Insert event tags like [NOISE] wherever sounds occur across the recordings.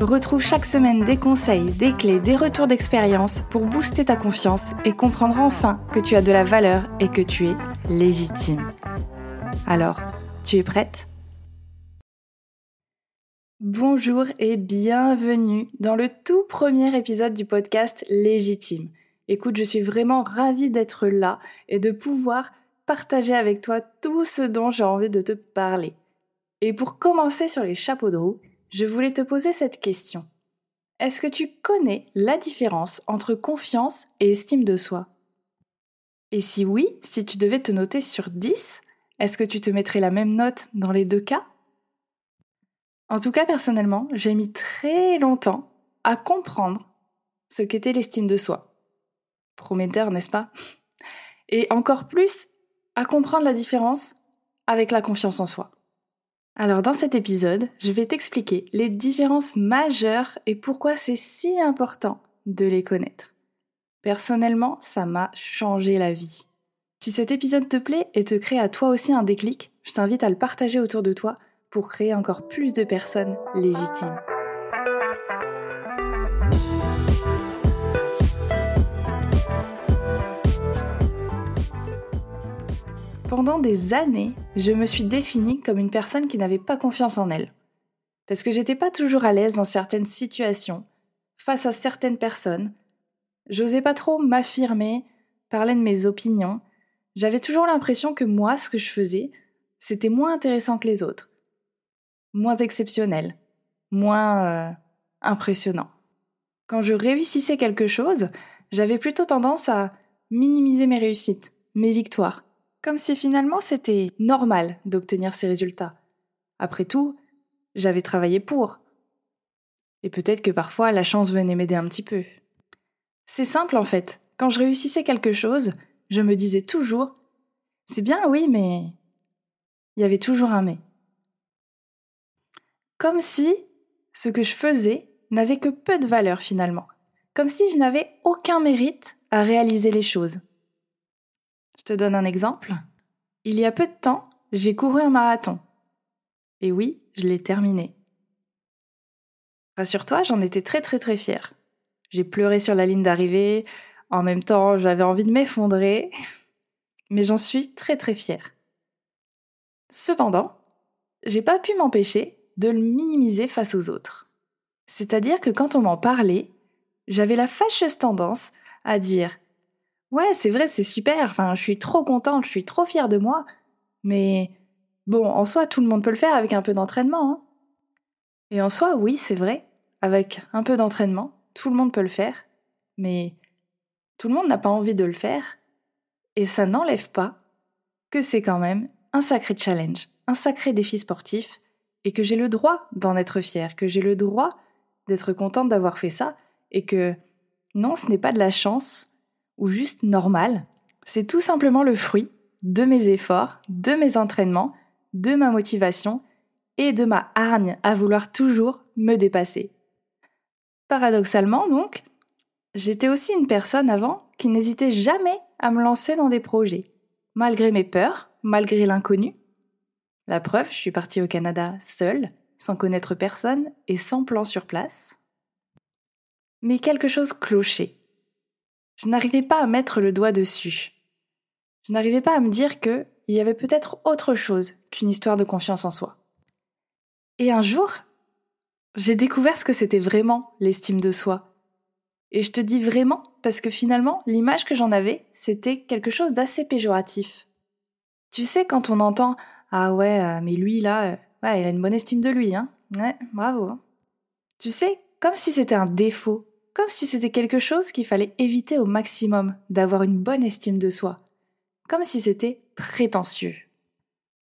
Retrouve chaque semaine des conseils, des clés, des retours d'expérience pour booster ta confiance et comprendre enfin que tu as de la valeur et que tu es légitime. Alors, tu es prête? Bonjour et bienvenue dans le tout premier épisode du podcast Légitime. Écoute, je suis vraiment ravie d'être là et de pouvoir partager avec toi tout ce dont j'ai envie de te parler. Et pour commencer sur les chapeaux de roue, je voulais te poser cette question. Est-ce que tu connais la différence entre confiance et estime de soi? Et si oui, si tu devais te noter sur 10, est-ce que tu te mettrais la même note dans les deux cas? En tout cas, personnellement, j'ai mis très longtemps à comprendre ce qu'était l'estime de soi. Prometteur, n'est-ce pas? Et encore plus à comprendre la différence avec la confiance en soi. Alors dans cet épisode, je vais t'expliquer les différences majeures et pourquoi c'est si important de les connaître. Personnellement, ça m'a changé la vie. Si cet épisode te plaît et te crée à toi aussi un déclic, je t'invite à le partager autour de toi pour créer encore plus de personnes légitimes. Pendant des années, je me suis définie comme une personne qui n'avait pas confiance en elle. Parce que j'étais pas toujours à l'aise dans certaines situations, face à certaines personnes. J'osais pas trop m'affirmer, parler de mes opinions. J'avais toujours l'impression que moi, ce que je faisais, c'était moins intéressant que les autres. Moins exceptionnel. Moins euh, impressionnant. Quand je réussissais quelque chose, j'avais plutôt tendance à minimiser mes réussites, mes victoires comme si finalement c'était normal d'obtenir ces résultats. Après tout, j'avais travaillé pour. Et peut-être que parfois la chance venait m'aider un petit peu. C'est simple en fait. Quand je réussissais quelque chose, je me disais toujours C'est bien, oui, mais. Il y avait toujours un mais. Comme si ce que je faisais n'avait que peu de valeur finalement. Comme si je n'avais aucun mérite à réaliser les choses. Je te donne un exemple. Il y a peu de temps, j'ai couru un marathon. Et oui, je l'ai terminé. Rassure-toi, j'en étais très très très fière. J'ai pleuré sur la ligne d'arrivée, en même temps j'avais envie de m'effondrer, [LAUGHS] mais j'en suis très très fière. Cependant, j'ai pas pu m'empêcher de le minimiser face aux autres. C'est-à-dire que quand on m'en parlait, j'avais la fâcheuse tendance à dire Ouais, c'est vrai, c'est super, enfin, je suis trop contente, je suis trop fière de moi, mais bon, en soi, tout le monde peut le faire avec un peu d'entraînement. Hein. Et en soi, oui, c'est vrai, avec un peu d'entraînement, tout le monde peut le faire, mais tout le monde n'a pas envie de le faire, et ça n'enlève pas que c'est quand même un sacré challenge, un sacré défi sportif, et que j'ai le droit d'en être fière, que j'ai le droit d'être contente d'avoir fait ça, et que non, ce n'est pas de la chance, ou juste normal, c'est tout simplement le fruit de mes efforts, de mes entraînements, de ma motivation et de ma hargne à vouloir toujours me dépasser. Paradoxalement donc, j'étais aussi une personne avant qui n'hésitait jamais à me lancer dans des projets, malgré mes peurs, malgré l'inconnu. La preuve, je suis partie au Canada seule, sans connaître personne et sans plan sur place. Mais quelque chose clochait. Je n'arrivais pas à mettre le doigt dessus. Je n'arrivais pas à me dire qu'il y avait peut-être autre chose qu'une histoire de confiance en soi. Et un jour, j'ai découvert ce que c'était vraiment l'estime de soi. Et je te dis vraiment parce que finalement, l'image que j'en avais, c'était quelque chose d'assez péjoratif. Tu sais, quand on entend Ah ouais, euh, mais lui là, euh, ouais, il a une bonne estime de lui, hein. Ouais, bravo. Hein. Tu sais, comme si c'était un défaut, comme si c'était quelque chose qu'il fallait éviter au maximum, d'avoir une bonne estime de soi, comme si c'était prétentieux.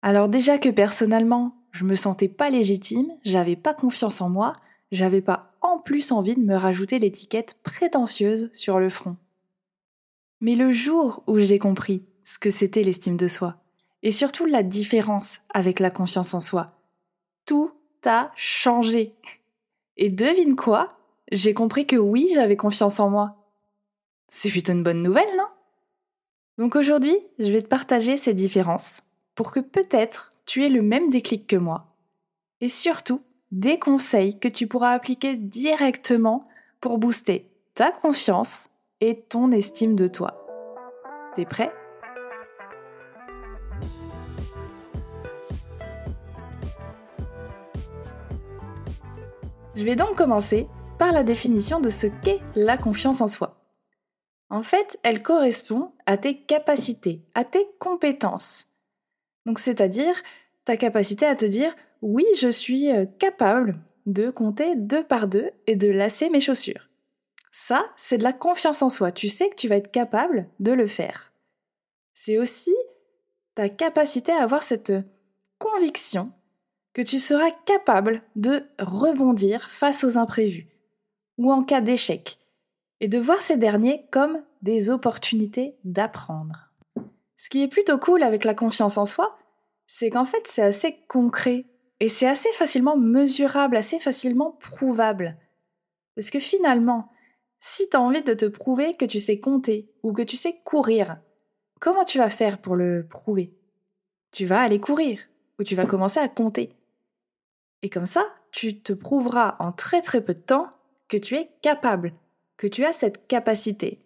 Alors déjà que personnellement, je me sentais pas légitime, j'avais pas confiance en moi, j'avais pas en plus envie de me rajouter l'étiquette prétentieuse sur le front. Mais le jour où j'ai compris ce que c'était l'estime de soi, et surtout la différence avec la confiance en soi, tout a changé. Et devine quoi? J'ai compris que oui, j'avais confiance en moi. C'est plutôt une bonne nouvelle, non? Donc aujourd'hui, je vais te partager ces différences pour que peut-être tu aies le même déclic que moi. Et surtout, des conseils que tu pourras appliquer directement pour booster ta confiance et ton estime de toi. T'es prêt? Je vais donc commencer par la définition de ce qu'est la confiance en soi. En fait, elle correspond à tes capacités, à tes compétences. Donc c'est-à-dire ta capacité à te dire oui, je suis euh, capable de compter deux par deux et de lasser mes chaussures. Ça, c'est de la confiance en soi. Tu sais que tu vas être capable de le faire. C'est aussi ta capacité à avoir cette conviction que tu seras capable de rebondir face aux imprévus ou en cas d'échec et de voir ces derniers comme des opportunités d'apprendre. Ce qui est plutôt cool avec la confiance en soi, c'est qu'en fait c'est assez concret et c'est assez facilement mesurable, assez facilement prouvable. Parce que finalement, si tu as envie de te prouver que tu sais compter ou que tu sais courir, comment tu vas faire pour le prouver? Tu vas aller courir ou tu vas commencer à compter. Et comme ça, tu te prouveras en très très peu de temps que tu es capable, que tu as cette capacité.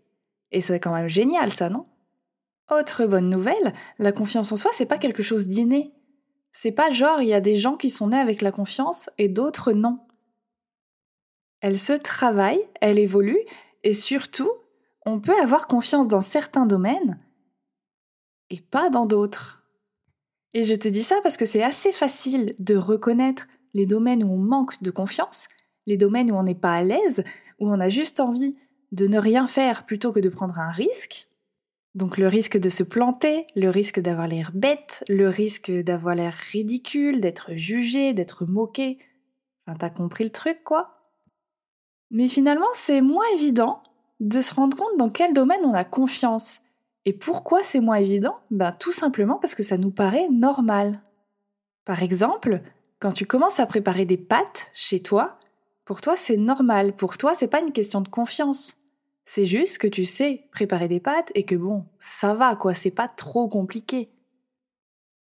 Et c'est quand même génial ça, non? Autre bonne nouvelle, la confiance en soi, c'est pas quelque chose d'inné. C'est pas genre il y a des gens qui sont nés avec la confiance et d'autres non. Elle se travaille, elle évolue, et surtout, on peut avoir confiance dans certains domaines et pas dans d'autres. Et je te dis ça parce que c'est assez facile de reconnaître les domaines où on manque de confiance, les domaines où on n'est pas à l'aise, où on a juste envie de ne rien faire plutôt que de prendre un risque. Donc le risque de se planter, le risque d'avoir l'air bête, le risque d'avoir l'air ridicule, d'être jugé, d'être moqué. Enfin, t'as compris le truc, quoi? Mais finalement, c'est moins évident de se rendre compte dans quel domaine on a confiance. Et pourquoi c'est moins évident? Ben tout simplement parce que ça nous paraît normal. Par exemple, quand tu commences à préparer des pâtes chez toi, pour toi c'est normal, pour toi c'est pas une question de confiance. C'est juste que tu sais préparer des pâtes et que bon, ça va quoi, c'est pas trop compliqué.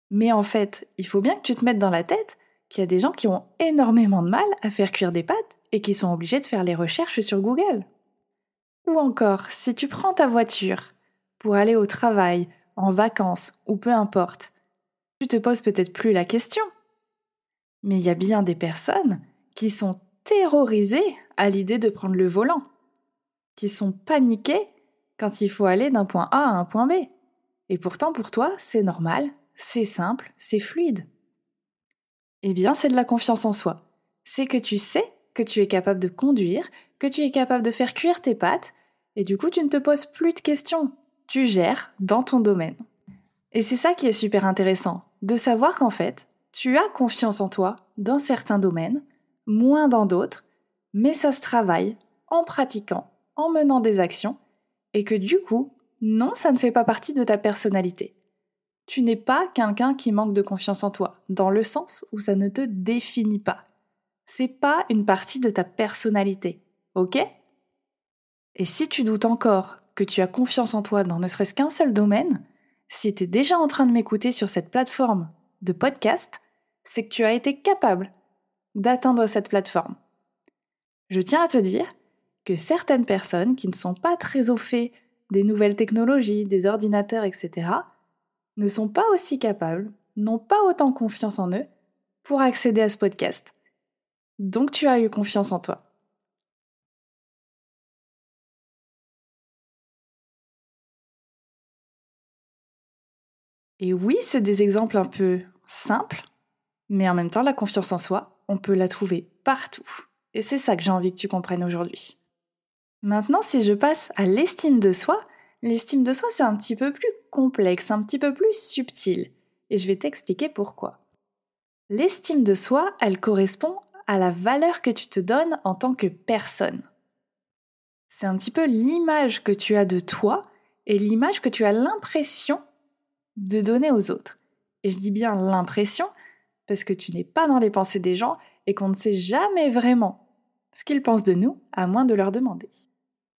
Mais en fait, il faut bien que tu te mettes dans la tête qu'il y a des gens qui ont énormément de mal à faire cuire des pâtes et qui sont obligés de faire les recherches sur Google. Ou encore, si tu prends ta voiture pour aller au travail, en vacances ou peu importe, tu te poses peut-être plus la question mais il y a bien des personnes qui sont terrorisées à l'idée de prendre le volant, qui sont paniquées quand il faut aller d'un point A à un point B. Et pourtant, pour toi, c'est normal, c'est simple, c'est fluide. Eh bien, c'est de la confiance en soi. C'est que tu sais que tu es capable de conduire, que tu es capable de faire cuire tes pâtes, et du coup, tu ne te poses plus de questions. Tu gères dans ton domaine. Et c'est ça qui est super intéressant, de savoir qu'en fait, tu as confiance en toi dans certains domaines, moins dans d'autres, mais ça se travaille en pratiquant, en menant des actions, et que du coup, non, ça ne fait pas partie de ta personnalité. Tu n'es pas quelqu'un qui manque de confiance en toi, dans le sens où ça ne te définit pas. C'est pas une partie de ta personnalité, ok? Et si tu doutes encore que tu as confiance en toi dans ne serait-ce qu'un seul domaine, si tu es déjà en train de m'écouter sur cette plateforme de podcast, c'est que tu as été capable d'atteindre cette plateforme. Je tiens à te dire que certaines personnes qui ne sont pas très au fait des nouvelles technologies, des ordinateurs, etc., ne sont pas aussi capables, n'ont pas autant confiance en eux pour accéder à ce podcast. Donc tu as eu confiance en toi. Et oui, c'est des exemples un peu simples, mais en même temps, la confiance en soi, on peut la trouver partout. Et c'est ça que j'ai envie que tu comprennes aujourd'hui. Maintenant, si je passe à l'estime de soi, l'estime de soi, c'est un petit peu plus complexe, un petit peu plus subtil. Et je vais t'expliquer pourquoi. L'estime de soi, elle correspond à la valeur que tu te donnes en tant que personne. C'est un petit peu l'image que tu as de toi et l'image que tu as l'impression de donner aux autres. Et je dis bien l'impression parce que tu n'es pas dans les pensées des gens et qu'on ne sait jamais vraiment ce qu'ils pensent de nous à moins de leur demander.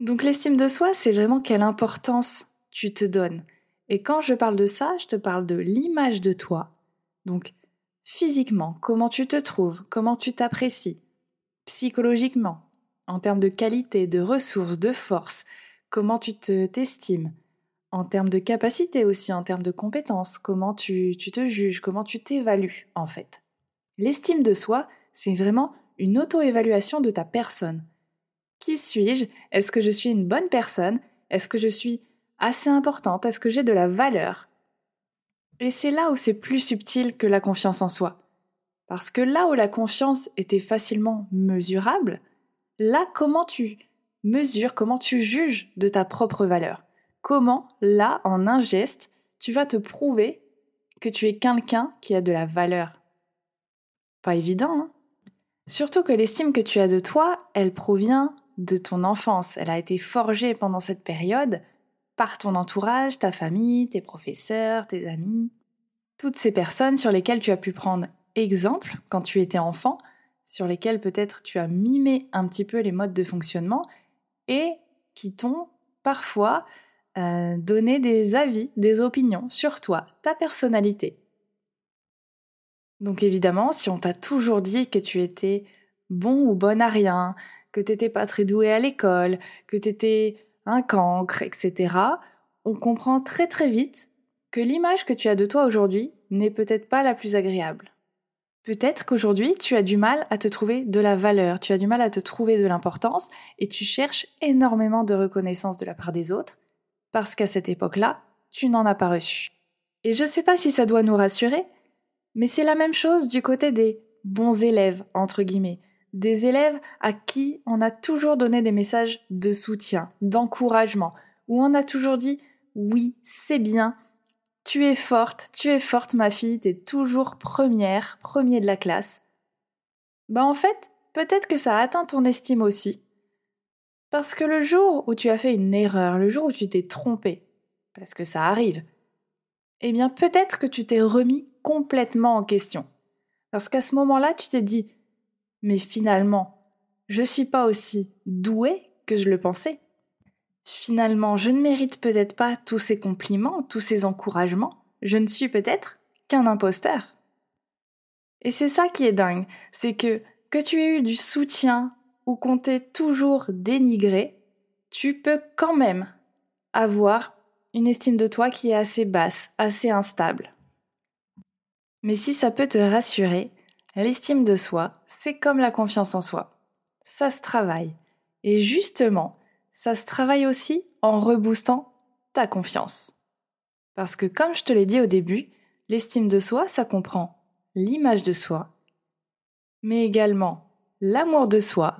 Donc l'estime de soi, c'est vraiment quelle importance tu te donnes. Et quand je parle de ça, je te parle de l'image de toi. Donc physiquement, comment tu te trouves, comment tu t'apprécies, psychologiquement, en termes de qualité, de ressources, de force, comment tu te t'estimes, en termes de capacité aussi, en termes de compétences, comment tu, tu te juges, comment tu t'évalues en fait. L'estime de soi, c'est vraiment une auto-évaluation de ta personne. Qui suis-je? Est-ce que je suis une bonne personne? Est-ce que je suis assez importante? Est-ce que j'ai de la valeur? Et c'est là où c'est plus subtil que la confiance en soi. Parce que là où la confiance était facilement mesurable, là comment tu mesures, comment tu juges de ta propre valeur? Comment, là, en un geste, tu vas te prouver que tu es quelqu'un qui a de la valeur. Pas évident, hein? Surtout que l'estime que tu as de toi, elle provient de ton enfance. Elle a été forgée pendant cette période par ton entourage, ta famille, tes professeurs, tes amis, toutes ces personnes sur lesquelles tu as pu prendre exemple quand tu étais enfant, sur lesquelles peut-être tu as mimé un petit peu les modes de fonctionnement et qui t'ont parfois euh, donné des avis, des opinions sur toi, ta personnalité. Donc évidemment, si on t'a toujours dit que tu étais bon ou bonne à rien, que t'étais pas très doué à l'école, que t'étais un cancre, etc., on comprend très très vite que l'image que tu as de toi aujourd'hui n'est peut-être pas la plus agréable. Peut-être qu'aujourd'hui, tu as du mal à te trouver de la valeur, tu as du mal à te trouver de l'importance et tu cherches énormément de reconnaissance de la part des autres parce qu'à cette époque-là, tu n'en as pas reçu. Et je ne sais pas si ça doit nous rassurer, mais c'est la même chose du côté des bons élèves, entre guillemets, des élèves à qui on a toujours donné des messages de soutien, d'encouragement, où on a toujours dit oui, c'est bien, tu es forte, tu es forte ma fille, tu es toujours première, premier de la classe. Bah en fait, peut-être que ça atteint ton estime aussi. Parce que le jour où tu as fait une erreur, le jour où tu t'es trompé, parce que ça arrive, eh bien peut-être que tu t'es remis complètement en question. Parce qu'à ce moment-là, tu t'es dit mais finalement, je suis pas aussi douée que je le pensais. Finalement, je ne mérite peut-être pas tous ces compliments, tous ces encouragements. Je ne suis peut-être qu'un imposteur. Et c'est ça qui est dingue, c'est que que tu aies eu du soutien ou qu'on toujours dénigré, tu peux quand même avoir une estime de toi qui est assez basse, assez instable. Mais si ça peut te rassurer, L'estime de soi, c'est comme la confiance en soi. Ça se travaille. Et justement, ça se travaille aussi en reboostant ta confiance. Parce que comme je te l'ai dit au début, l'estime de soi, ça comprend l'image de soi, mais également l'amour de soi,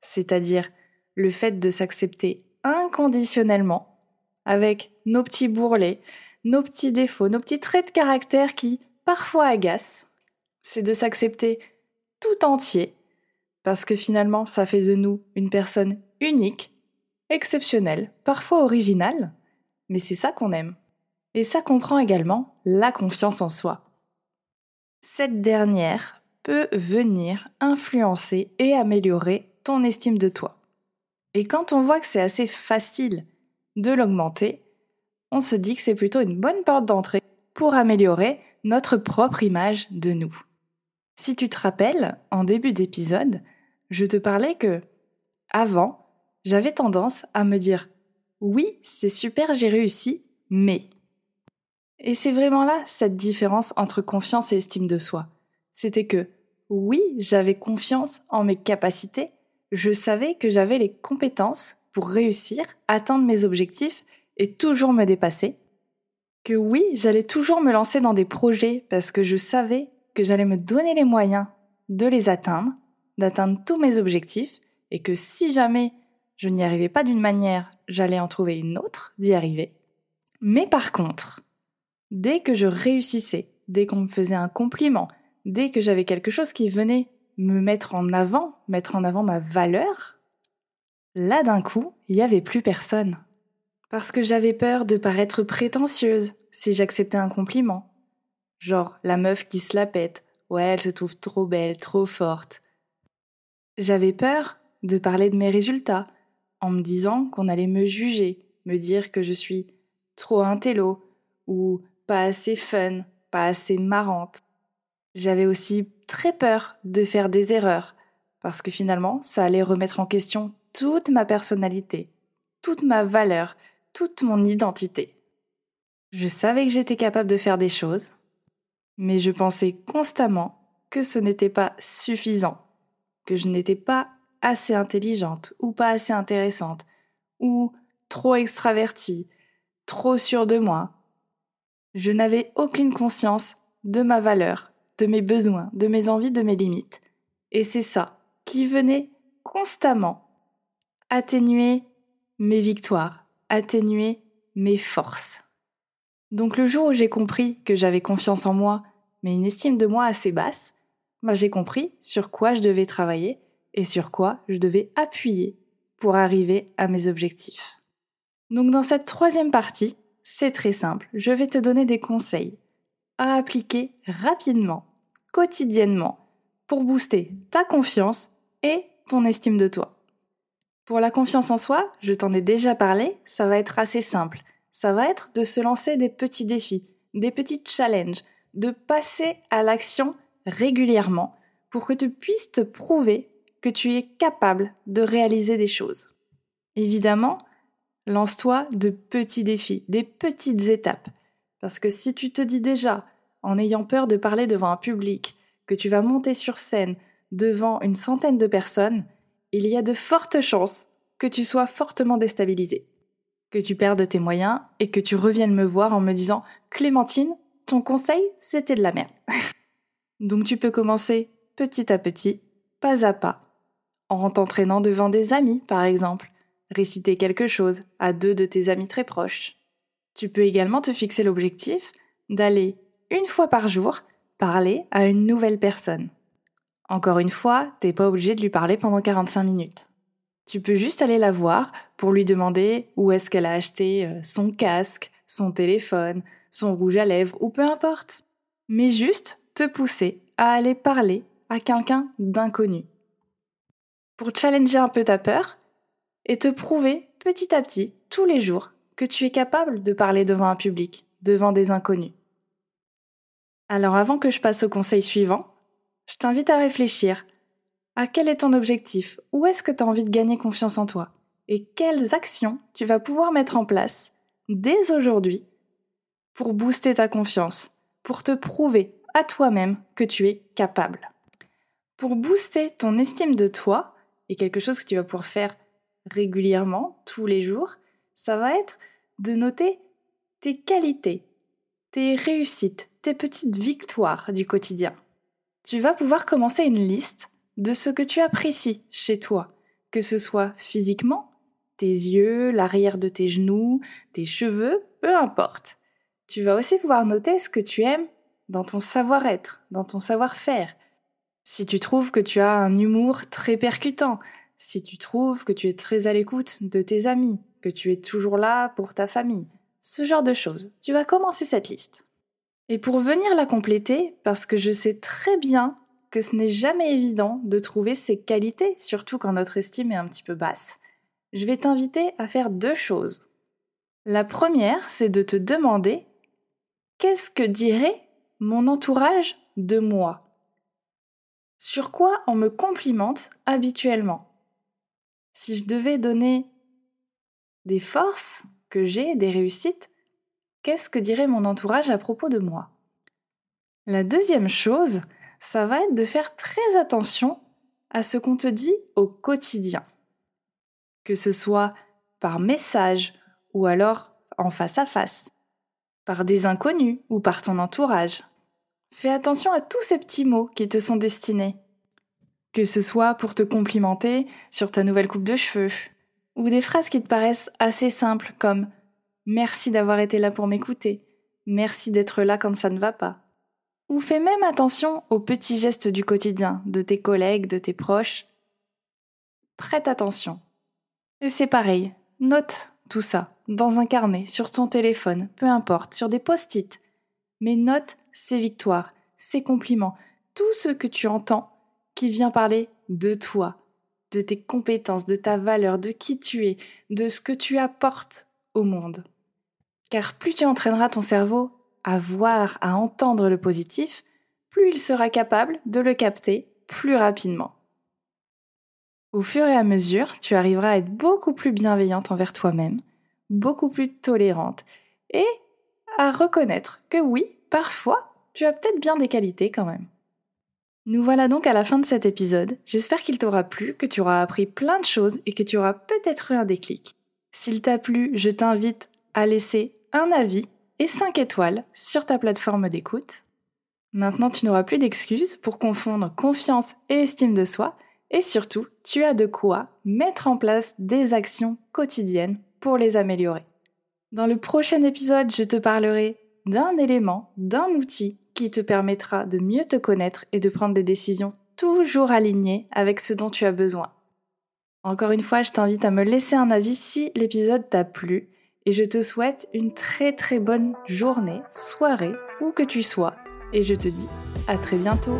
c'est-à-dire le fait de s'accepter inconditionnellement, avec nos petits bourrelets, nos petits défauts, nos petits traits de caractère qui parfois agacent, c'est de s'accepter tout entier, parce que finalement, ça fait de nous une personne unique, exceptionnelle, parfois originale, mais c'est ça qu'on aime. Et ça comprend également la confiance en soi. Cette dernière peut venir influencer et améliorer ton estime de toi. Et quand on voit que c'est assez facile de l'augmenter, on se dit que c'est plutôt une bonne porte d'entrée pour améliorer notre propre image de nous. Si tu te rappelles, en début d'épisode, je te parlais que, avant, j'avais tendance à me dire oui, c'est super, j'ai réussi, mais. Et c'est vraiment là cette différence entre confiance et estime de soi. C'était que, oui, j'avais confiance en mes capacités, je savais que j'avais les compétences pour réussir, atteindre mes objectifs et toujours me dépasser. Que oui, j'allais toujours me lancer dans des projets parce que je savais que j'allais me donner les moyens de les atteindre, d'atteindre tous mes objectifs, et que si jamais je n'y arrivais pas d'une manière, j'allais en trouver une autre d'y arriver. Mais par contre, dès que je réussissais, dès qu'on me faisait un compliment, dès que j'avais quelque chose qui venait me mettre en avant, mettre en avant ma valeur, là d'un coup, il n'y avait plus personne. Parce que j'avais peur de paraître prétentieuse si j'acceptais un compliment. Genre la meuf qui se la pète, ouais, elle se trouve trop belle, trop forte. J'avais peur de parler de mes résultats, en me disant qu'on allait me juger, me dire que je suis trop intello, ou pas assez fun, pas assez marrante. J'avais aussi très peur de faire des erreurs, parce que finalement, ça allait remettre en question toute ma personnalité, toute ma valeur, toute mon identité. Je savais que j'étais capable de faire des choses, mais je pensais constamment que ce n'était pas suffisant, que je n'étais pas assez intelligente ou pas assez intéressante, ou trop extravertie, trop sûre de moi. Je n'avais aucune conscience de ma valeur, de mes besoins, de mes envies, de mes limites. Et c'est ça qui venait constamment atténuer mes victoires, atténuer mes forces. Donc le jour où j'ai compris que j'avais confiance en moi, mais une estime de moi assez basse, bah, j'ai compris sur quoi je devais travailler et sur quoi je devais appuyer pour arriver à mes objectifs. Donc dans cette troisième partie, c'est très simple, je vais te donner des conseils à appliquer rapidement, quotidiennement, pour booster ta confiance et ton estime de toi. Pour la confiance en soi, je t'en ai déjà parlé, ça va être assez simple. Ça va être de se lancer des petits défis, des petits challenges, de passer à l'action régulièrement pour que tu puisses te prouver que tu es capable de réaliser des choses. Évidemment, lance-toi de petits défis, des petites étapes. Parce que si tu te dis déjà, en ayant peur de parler devant un public, que tu vas monter sur scène devant une centaine de personnes, il y a de fortes chances que tu sois fortement déstabilisé, que tu perdes tes moyens et que tu reviennes me voir en me disant Clémentine, ton conseil, c'était de la merde. [LAUGHS] Donc tu peux commencer petit à petit, pas à pas, en t'entraînant devant des amis, par exemple, réciter quelque chose à deux de tes amis très proches. Tu peux également te fixer l'objectif d'aller une fois par jour parler à une nouvelle personne. Encore une fois, t'es pas obligé de lui parler pendant 45 minutes. Tu peux juste aller la voir pour lui demander où est-ce qu'elle a acheté euh, son casque, son téléphone, son rouge à lèvres ou peu importe. Mais juste te pousser à aller parler à quelqu'un d'inconnu. Pour challenger un peu ta peur et te prouver petit à petit, tous les jours, que tu es capable de parler devant un public, devant des inconnus. Alors avant que je passe au conseil suivant, je t'invite à réfléchir. À quel est ton objectif, où est-ce que tu as envie de gagner confiance en toi, et quelles actions tu vas pouvoir mettre en place dès aujourd'hui pour booster ta confiance, pour te prouver à toi-même que tu es capable? Pour booster ton estime de toi, et quelque chose que tu vas pouvoir faire régulièrement, tous les jours, ça va être de noter tes qualités, tes réussites, tes petites victoires du quotidien tu vas pouvoir commencer une liste de ce que tu apprécies chez toi, que ce soit physiquement, tes yeux, l'arrière de tes genoux, tes cheveux, peu importe. Tu vas aussi pouvoir noter ce que tu aimes dans ton savoir-être, dans ton savoir-faire. Si tu trouves que tu as un humour très percutant, si tu trouves que tu es très à l'écoute de tes amis, que tu es toujours là pour ta famille, ce genre de choses, tu vas commencer cette liste. Et pour venir la compléter, parce que je sais très bien que ce n'est jamais évident de trouver ces qualités, surtout quand notre estime est un petit peu basse, je vais t'inviter à faire deux choses. La première, c'est de te demander qu'est-ce que dirait mon entourage de moi? Sur quoi on me complimente habituellement? Si je devais donner des forces que j'ai, des réussites, Qu'est-ce que dirait mon entourage à propos de moi? La deuxième chose, ça va être de faire très attention à ce qu'on te dit au quotidien. Que ce soit par message ou alors en face à face, par des inconnus ou par ton entourage. Fais attention à tous ces petits mots qui te sont destinés. Que ce soit pour te complimenter sur ta nouvelle coupe de cheveux, ou des phrases qui te paraissent assez simples comme Merci d'avoir été là pour m'écouter. Merci d'être là quand ça ne va pas. Ou fais même attention aux petits gestes du quotidien, de tes collègues, de tes proches. Prête attention. Et c'est pareil, note tout ça. dans un carnet, sur ton téléphone, peu importe, sur des post-it. Mais note ces victoires, ces compliments, tout ce que tu entends qui vient parler de toi, de tes compétences, de ta valeur, de qui tu es, de ce que tu apportes au monde. Car plus tu entraîneras ton cerveau à voir, à entendre le positif, plus il sera capable de le capter plus rapidement. Au fur et à mesure, tu arriveras à être beaucoup plus bienveillante envers toi-même, beaucoup plus tolérante, et à reconnaître que oui, parfois, tu as peut-être bien des qualités quand même. Nous voilà donc à la fin de cet épisode. J'espère qu'il t'aura plu, que tu auras appris plein de choses et que tu auras peut-être eu un déclic. S'il t'a plu, je t'invite à laisser un avis et 5 étoiles sur ta plateforme d'écoute. Maintenant, tu n'auras plus d'excuses pour confondre confiance et estime de soi, et surtout, tu as de quoi mettre en place des actions quotidiennes pour les améliorer. Dans le prochain épisode, je te parlerai d'un élément, d'un outil qui te permettra de mieux te connaître et de prendre des décisions toujours alignées avec ce dont tu as besoin. Encore une fois, je t'invite à me laisser un avis si l'épisode t'a plu et je te souhaite une très très bonne journée, soirée, où que tu sois et je te dis à très bientôt.